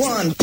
one.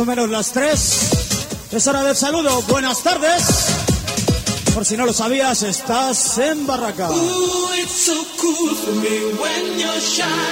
O menos las 3. Es hora del saludo. Buenas tardes. Por si no lo sabías, estás en Barraca. Ooh, it's so cool for me when you're shy.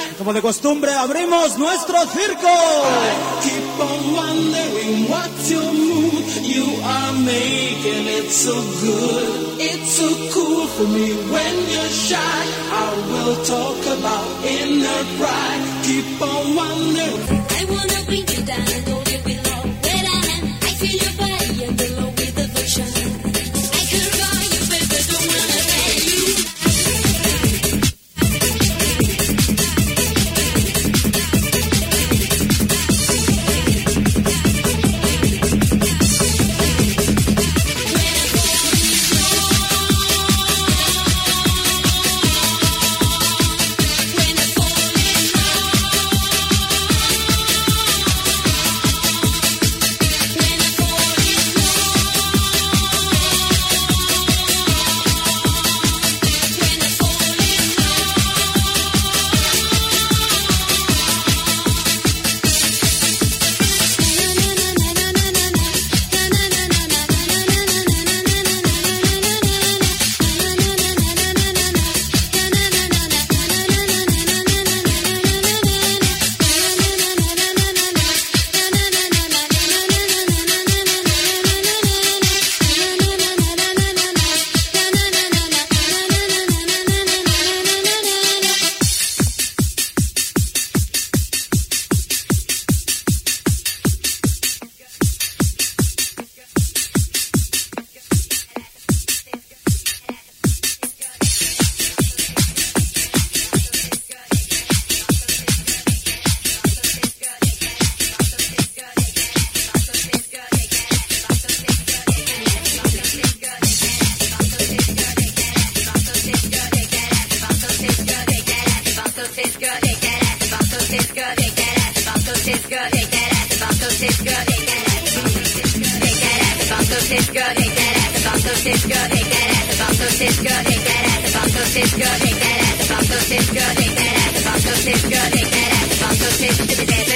Dancing with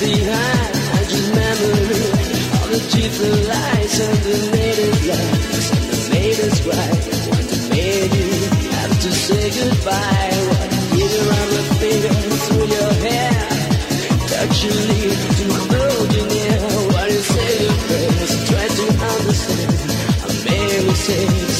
say hi, I just memory all the latest cry. What made you have to say goodbye? What through your hair? Touch your lips to. What you say to friends? To understand. I made mistakes,